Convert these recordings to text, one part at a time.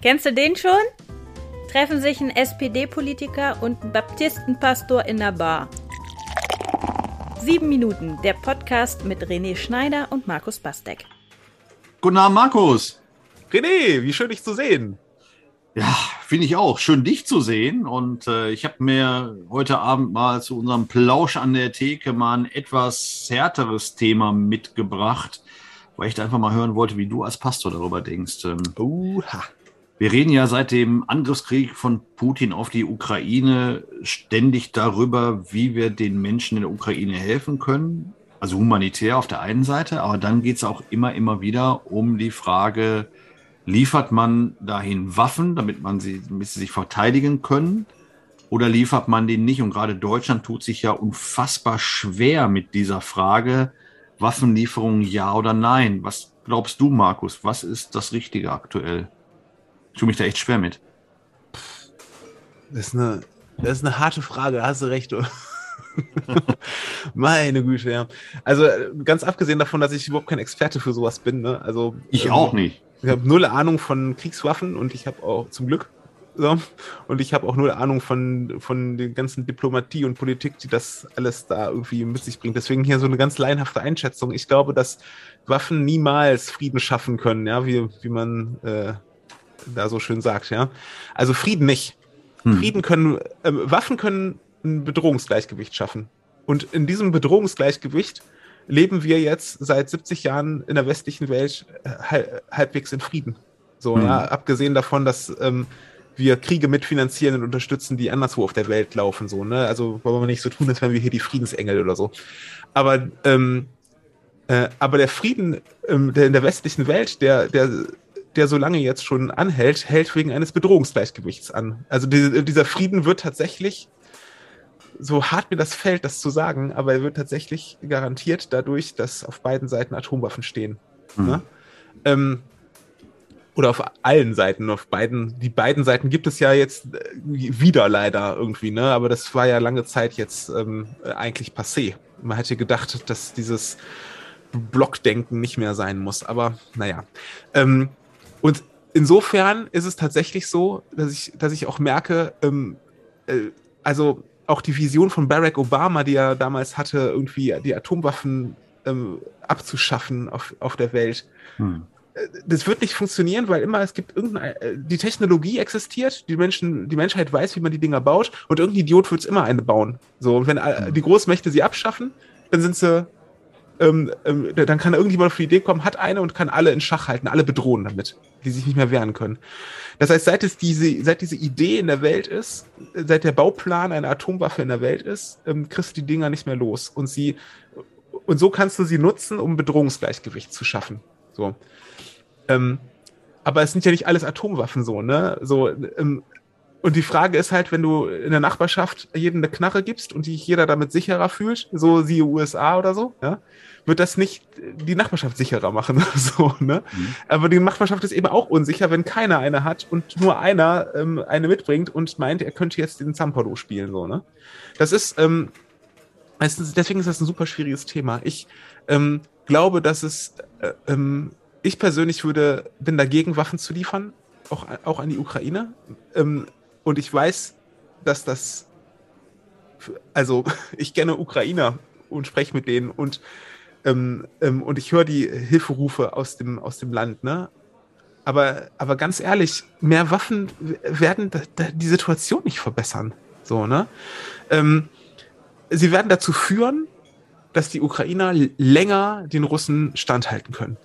Kennst du den schon? Treffen sich ein SPD-Politiker und ein Baptistenpastor in der Bar. Sieben Minuten, der Podcast mit René Schneider und Markus Bastek. Guten Abend, Markus. René, wie schön dich zu sehen. Ja, finde ich auch. Schön, dich zu sehen. Und äh, ich habe mir heute Abend mal zu unserem Plausch an der Theke mal ein etwas härteres Thema mitgebracht, weil ich da einfach mal hören wollte, wie du als Pastor darüber denkst. Ähm, Oha. Wir reden ja seit dem Angriffskrieg von Putin auf die Ukraine ständig darüber, wie wir den Menschen in der Ukraine helfen können. Also humanitär auf der einen Seite, aber dann geht es auch immer, immer wieder um die Frage, liefert man dahin Waffen, damit man sie, damit sie sich verteidigen können? Oder liefert man den nicht? Und gerade Deutschland tut sich ja unfassbar schwer mit dieser Frage, Waffenlieferung ja oder nein. Was glaubst du, Markus? Was ist das Richtige aktuell? Ich tue mich da echt schwer mit. Das ist eine, das ist eine harte Frage, da hast du recht. Meine Güte, ja. Also ganz abgesehen davon, dass ich überhaupt kein Experte für sowas bin. Ne? Also, ich ähm, auch nicht. Ich habe null Ahnung von Kriegswaffen und ich habe auch zum Glück so, und ich habe auch null Ahnung von, von der ganzen Diplomatie und Politik, die das alles da irgendwie mit sich bringt. Deswegen hier so eine ganz laienhafte Einschätzung. Ich glaube, dass Waffen niemals Frieden schaffen können, ja, wie, wie man äh, da so schön sagt, ja. Also Frieden nicht. Hm. Frieden können, äh, Waffen können ein Bedrohungsgleichgewicht schaffen. Und in diesem Bedrohungsgleichgewicht leben wir jetzt seit 70 Jahren in der westlichen Welt äh, halbwegs in Frieden. So, hm. ja, abgesehen davon, dass ähm, wir Kriege mitfinanzieren und unterstützen, die anderswo auf der Welt laufen, so, ne? Also wollen wir nicht so tun, als wären wir hier die Friedensengel oder so. Aber, ähm, äh, aber der Frieden ähm, der in der westlichen Welt, der, der der so lange jetzt schon anhält, hält wegen eines Bedrohungsgleichgewichts an. Also die, dieser Frieden wird tatsächlich, so hart mir das fällt, das zu sagen, aber er wird tatsächlich garantiert dadurch, dass auf beiden Seiten Atomwaffen stehen. Mhm. Ne? Ähm, oder auf allen Seiten, auf beiden, die beiden Seiten gibt es ja jetzt äh, wieder leider irgendwie, ne? Aber das war ja lange Zeit jetzt ähm, eigentlich passé. Man hätte gedacht, dass dieses Blockdenken nicht mehr sein muss, aber naja. Ähm, und insofern ist es tatsächlich so, dass ich, dass ich auch merke, ähm, äh, also auch die Vision von Barack Obama, die er damals hatte, irgendwie die Atomwaffen ähm, abzuschaffen auf, auf der Welt. Hm. Äh, das wird nicht funktionieren, weil immer es gibt irgendeine, äh, die Technologie existiert, die Menschen, die Menschheit weiß, wie man die Dinger baut und irgendein Idiot wird es immer eine bauen. So, und wenn äh, hm. die Großmächte sie abschaffen, dann sind sie ähm, ähm, dann kann irgendjemand auf die Idee kommen, hat eine und kann alle in Schach halten, alle bedrohen damit, die sich nicht mehr wehren können. Das heißt, seit es diese, seit diese Idee in der Welt ist, seit der Bauplan einer Atomwaffe in der Welt ist, ähm, kriegst du die Dinger nicht mehr los. Und sie, und so kannst du sie nutzen, um Bedrohungsgleichgewicht zu schaffen. So. Ähm, aber es sind ja nicht alles Atomwaffen so, ne? So, ähm, und die Frage ist halt, wenn du in der Nachbarschaft jedem eine Knarre gibst und sich jeder damit sicherer fühlt, so siehe USA oder so, ja, wird das nicht die Nachbarschaft sicherer machen. so, ne? Mhm. Aber die Nachbarschaft ist eben auch unsicher, wenn keiner eine hat und nur einer ähm, eine mitbringt und meint, er könnte jetzt den Zampado spielen. So, ne? Das ist, ähm, deswegen ist das ein super schwieriges Thema. Ich ähm, glaube, dass es, äh, ähm, ich persönlich würde, bin dagegen, Waffen zu liefern, auch, auch an die Ukraine. Ähm, und ich weiß, dass das, also ich kenne Ukrainer und spreche mit denen und ähm, ähm, und ich höre die Hilferufe aus dem, aus dem Land, ne? Aber, aber ganz ehrlich, mehr Waffen werden die Situation nicht verbessern. So, ne? Ähm, sie werden dazu führen, dass die Ukrainer länger den Russen standhalten können.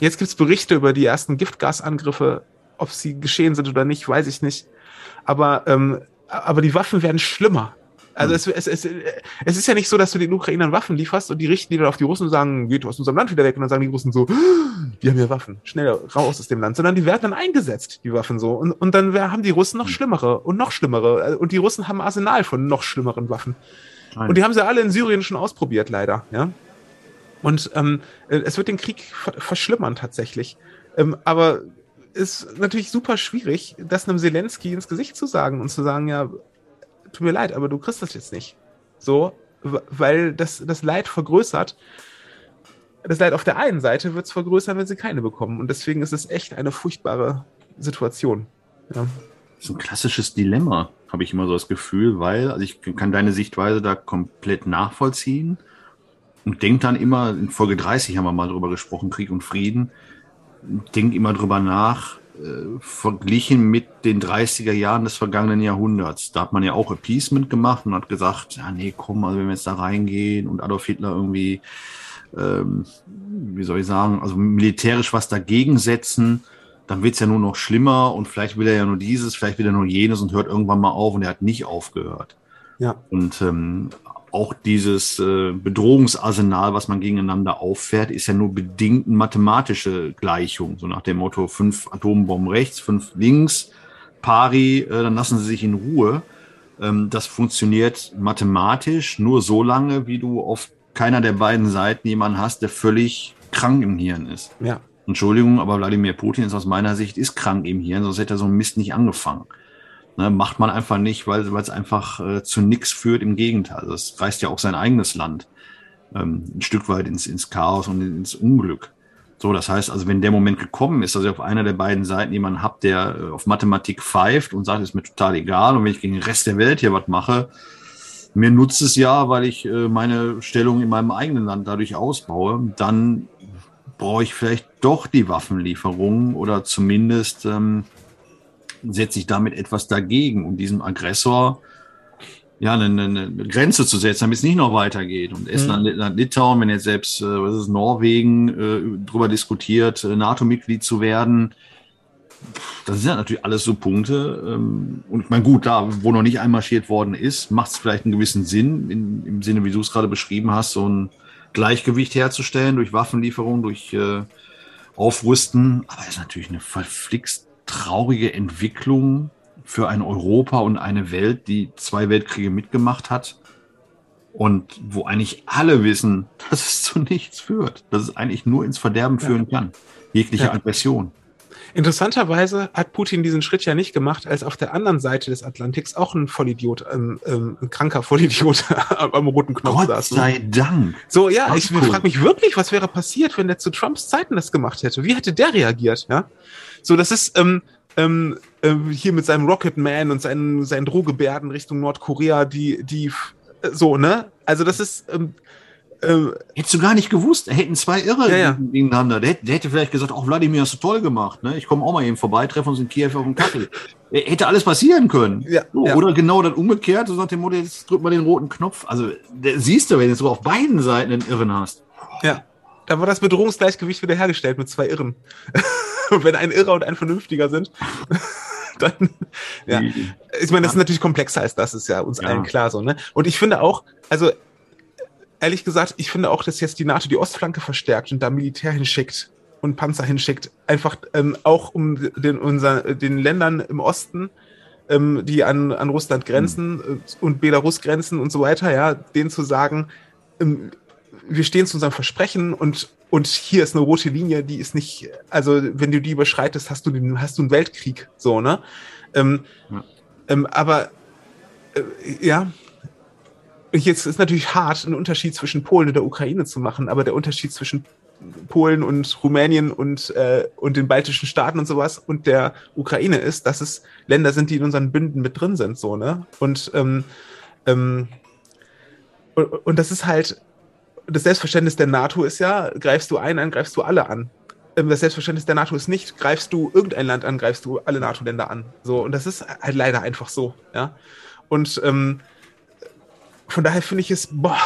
Jetzt gibt es Berichte über die ersten Giftgasangriffe. Ob sie geschehen sind oder nicht, weiß ich nicht. Aber, ähm, aber die Waffen werden schlimmer. Also hm. es, es, es, es ist ja nicht so, dass du den Ukrainern Waffen lieferst und die richten die dann auf die Russen und sagen, geht aus unserem Land wieder weg. Und dann sagen die Russen so, wir haben hier Waffen, schnell raus aus dem Land. Sondern die werden dann eingesetzt, die Waffen so. Und, und dann haben die Russen noch hm. schlimmere und noch schlimmere. Und die Russen haben ein Arsenal von noch schlimmeren Waffen. Nein. Und die haben sie alle in Syrien schon ausprobiert, leider. Ja. Und ähm, es wird den Krieg verschlimmern tatsächlich. Ähm, aber ist natürlich super schwierig, das einem Zelensky ins Gesicht zu sagen und zu sagen, ja, tut mir leid, aber du kriegst das jetzt nicht. So, weil das, das Leid vergrößert. Das Leid auf der einen Seite wird es vergrößern, wenn sie keine bekommen. Und deswegen ist es echt eine furchtbare Situation. Ja. Ist ein klassisches Dilemma, habe ich immer so das Gefühl, weil, also ich kann deine Sichtweise da komplett nachvollziehen und denke dann immer, in Folge 30 haben wir mal drüber gesprochen, Krieg und Frieden, denke immer drüber nach, äh, verglichen mit den 30er Jahren des vergangenen Jahrhunderts. Da hat man ja auch Appeasement gemacht und hat gesagt, ja nee, komm, also wenn wir jetzt da reingehen und Adolf Hitler irgendwie, ähm, wie soll ich sagen, also militärisch was dagegen setzen, dann wird's ja nur noch schlimmer und vielleicht will er ja nur dieses, vielleicht will er nur jenes und hört irgendwann mal auf und er hat nicht aufgehört. Ja. Und ähm, auch dieses äh, Bedrohungsarsenal, was man gegeneinander auffährt, ist ja nur bedingt eine mathematische Gleichung. So nach dem Motto fünf Atombomben rechts, fünf links, pari, äh, dann lassen sie sich in Ruhe. Ähm, das funktioniert mathematisch nur so lange, wie du auf keiner der beiden Seiten jemanden hast, der völlig krank im Hirn ist. Ja. Entschuldigung, aber Wladimir Putin ist aus meiner Sicht ist krank im Hirn, sonst hätte er so einen Mist nicht angefangen. Ne, macht man einfach nicht, weil es einfach äh, zu nichts führt. Im Gegenteil, es reißt ja auch sein eigenes Land ähm, ein Stück weit ins, ins Chaos und ins Unglück. So, das heißt also, wenn der Moment gekommen ist, dass ich auf einer der beiden Seiten jemanden habe, der äh, auf Mathematik pfeift und sagt, ist mir total egal und wenn ich gegen den Rest der Welt hier was mache, mir nutzt es ja, weil ich äh, meine Stellung in meinem eigenen Land dadurch ausbaue, dann brauche ich vielleicht doch die Waffenlieferungen oder zumindest ähm, setze ich damit etwas dagegen, um diesem Aggressor ja, eine, eine Grenze zu setzen, damit es nicht noch weitergeht. Und Estland, mhm. Litauen, wenn jetzt selbst äh, was ist Norwegen äh, darüber diskutiert, äh, NATO-Mitglied zu werden, das sind natürlich alles so Punkte. Ähm, und ich meine, gut, da, wo noch nicht einmarschiert worden ist, macht es vielleicht einen gewissen Sinn, in, im Sinne, wie du es gerade beschrieben hast, so ein Gleichgewicht herzustellen durch Waffenlieferung, durch äh, Aufrüsten. Aber es ist natürlich eine verflixt traurige Entwicklung für ein Europa und eine Welt, die zwei Weltkriege mitgemacht hat und wo eigentlich alle wissen, dass es zu nichts führt, dass es eigentlich nur ins Verderben führen kann. Jegliche ja. Aggression. Interessanterweise hat Putin diesen Schritt ja nicht gemacht, als auf der anderen Seite des Atlantiks auch ein Vollidiot, ähm, ähm, ein kranker Vollidiot am roten Knopf Gott saß. Gott sei Dank. So, ja, ich cool. frage mich wirklich, was wäre passiert, wenn der zu Trumps Zeiten das gemacht hätte? Wie hätte der reagiert? Ja, so, das ist ähm, ähm, äh, hier mit seinem Rocket Man und seinen, seinen Drohgebärden Richtung Nordkorea, die, die, äh, so, ne? Also, das ist, ähm, ähm, Hättest du gar nicht gewusst, da hätten zwei Irre ja, ja. gegeneinander. Der, der, hätte vielleicht gesagt, auch Wladimir hast du toll gemacht. Ne? Ich komme auch mal eben vorbei, treffe uns in Kiew auf dem Kaffee. hätte alles passieren können. Ja, so, ja. Oder genau das umgekehrt, so nach dem Motto, jetzt drück mal den roten Knopf. Also siehst du, wenn du so auf beiden Seiten einen Irren hast. Ja, da war das Bedrohungsgleichgewicht wiederhergestellt mit zwei Irren. und wenn ein Irrer und ein Vernünftiger sind, dann, ja. Ich meine, das ist natürlich komplexer als das, ist ja uns ja. allen klar so, ne? Und ich finde auch, also, ehrlich gesagt, ich finde auch, dass jetzt die NATO die Ostflanke verstärkt und da Militär hinschickt und Panzer hinschickt, einfach ähm, auch um den, unser, den Ländern im Osten, ähm, die an, an Russland grenzen mhm. und Belarus grenzen und so weiter, ja, denen zu sagen, ähm, wir stehen zu unserem Versprechen und und hier ist eine rote Linie, die ist nicht, also wenn du die überschreitest, hast du den, hast du einen Weltkrieg, so, ne? Ähm, ja. ähm, aber äh, ja, jetzt ist natürlich hart, einen Unterschied zwischen Polen und der Ukraine zu machen, aber der Unterschied zwischen Polen und Rumänien und, äh, und den baltischen Staaten und sowas und der Ukraine ist, dass es Länder sind, die in unseren Bünden mit drin sind, so, ne? Und, ähm, ähm, und, und das ist halt, das Selbstverständnis der NATO ist ja, greifst du einen an, greifst du alle an. Ähm, das Selbstverständnis der NATO ist nicht, greifst du irgendein Land an, greifst du alle NATO-Länder an. So, und das ist halt leider einfach so, ja. Und ähm, von daher finde ich es, boah,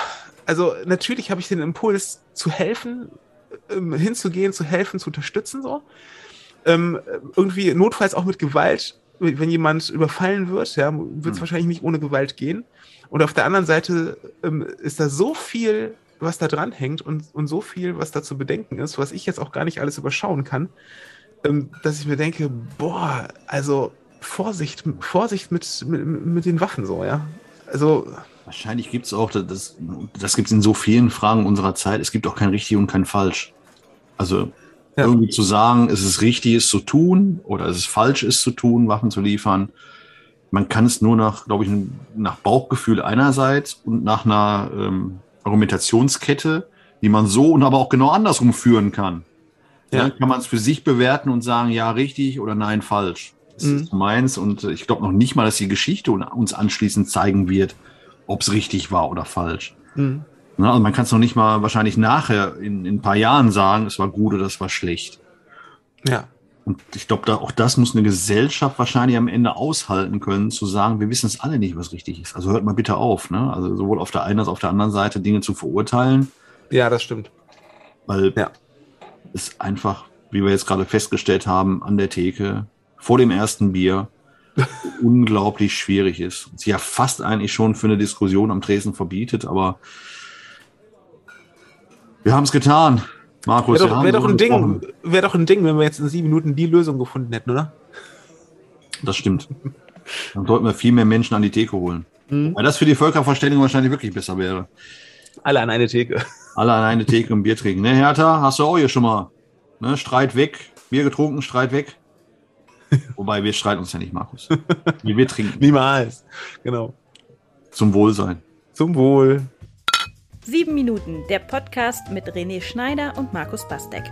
also natürlich habe ich den Impuls zu helfen, ähm, hinzugehen, zu helfen, zu unterstützen, so. Ähm, irgendwie notfalls auch mit Gewalt, wenn jemand überfallen wird, ja, wird es hm. wahrscheinlich nicht ohne Gewalt gehen. Und auf der anderen Seite ähm, ist da so viel was da dran hängt und, und so viel, was da zu bedenken ist, was ich jetzt auch gar nicht alles überschauen kann, ähm, dass ich mir denke, boah, also Vorsicht, Vorsicht mit, mit, mit den Waffen so, ja. Also. Wahrscheinlich gibt es auch, das, das gibt es in so vielen Fragen unserer Zeit, es gibt auch kein richtig und kein falsch. Also ja. irgendwie zu sagen, es ist richtig, es zu tun oder es ist falsch, es zu tun, Waffen zu liefern. Man kann es nur nach, glaube ich, nach Bauchgefühl einerseits und nach einer ähm, Argumentationskette, die man so und aber auch genau andersrum führen kann. Ja. Dann kann man es für sich bewerten und sagen, ja, richtig oder nein, falsch. Das mhm. ist meins und ich glaube noch nicht mal, dass die Geschichte uns anschließend zeigen wird, ob es richtig war oder falsch. Mhm. Na, also man kann es noch nicht mal wahrscheinlich nachher in, in ein paar Jahren sagen, es war gut oder es war schlecht. Ja. Und ich glaube, da, auch das muss eine Gesellschaft wahrscheinlich am Ende aushalten können, zu sagen, wir wissen es alle nicht, was richtig ist. Also hört mal bitte auf, ne? Also sowohl auf der einen als auch auf der anderen Seite Dinge zu verurteilen. Ja, das stimmt. Weil ja. es einfach, wie wir jetzt gerade festgestellt haben, an der Theke vor dem ersten Bier unglaublich schwierig ist. Sie ja fast eigentlich schon für eine Diskussion am Tresen verbietet, aber wir haben es getan. Markus, wäre doch, wär doch, ein Ding, wär doch ein Ding, wenn wir jetzt in sieben Minuten die Lösung gefunden hätten, oder? Das stimmt. Dann sollten wir viel mehr Menschen an die Theke holen. Mhm. Weil das für die Völkerverständigung wahrscheinlich wirklich besser wäre. Alle an eine Theke. Alle an eine Theke und Bier trinken. Ne, Hertha, hast du auch hier schon mal. Ne, Streit weg. Bier getrunken, Streit weg. Wobei wir streiten uns ja nicht, Markus. Wir, wir trinken. Niemals. Genau. Zum Wohlsein. Zum Wohl. Sieben Minuten, der Podcast mit René Schneider und Markus Bastek.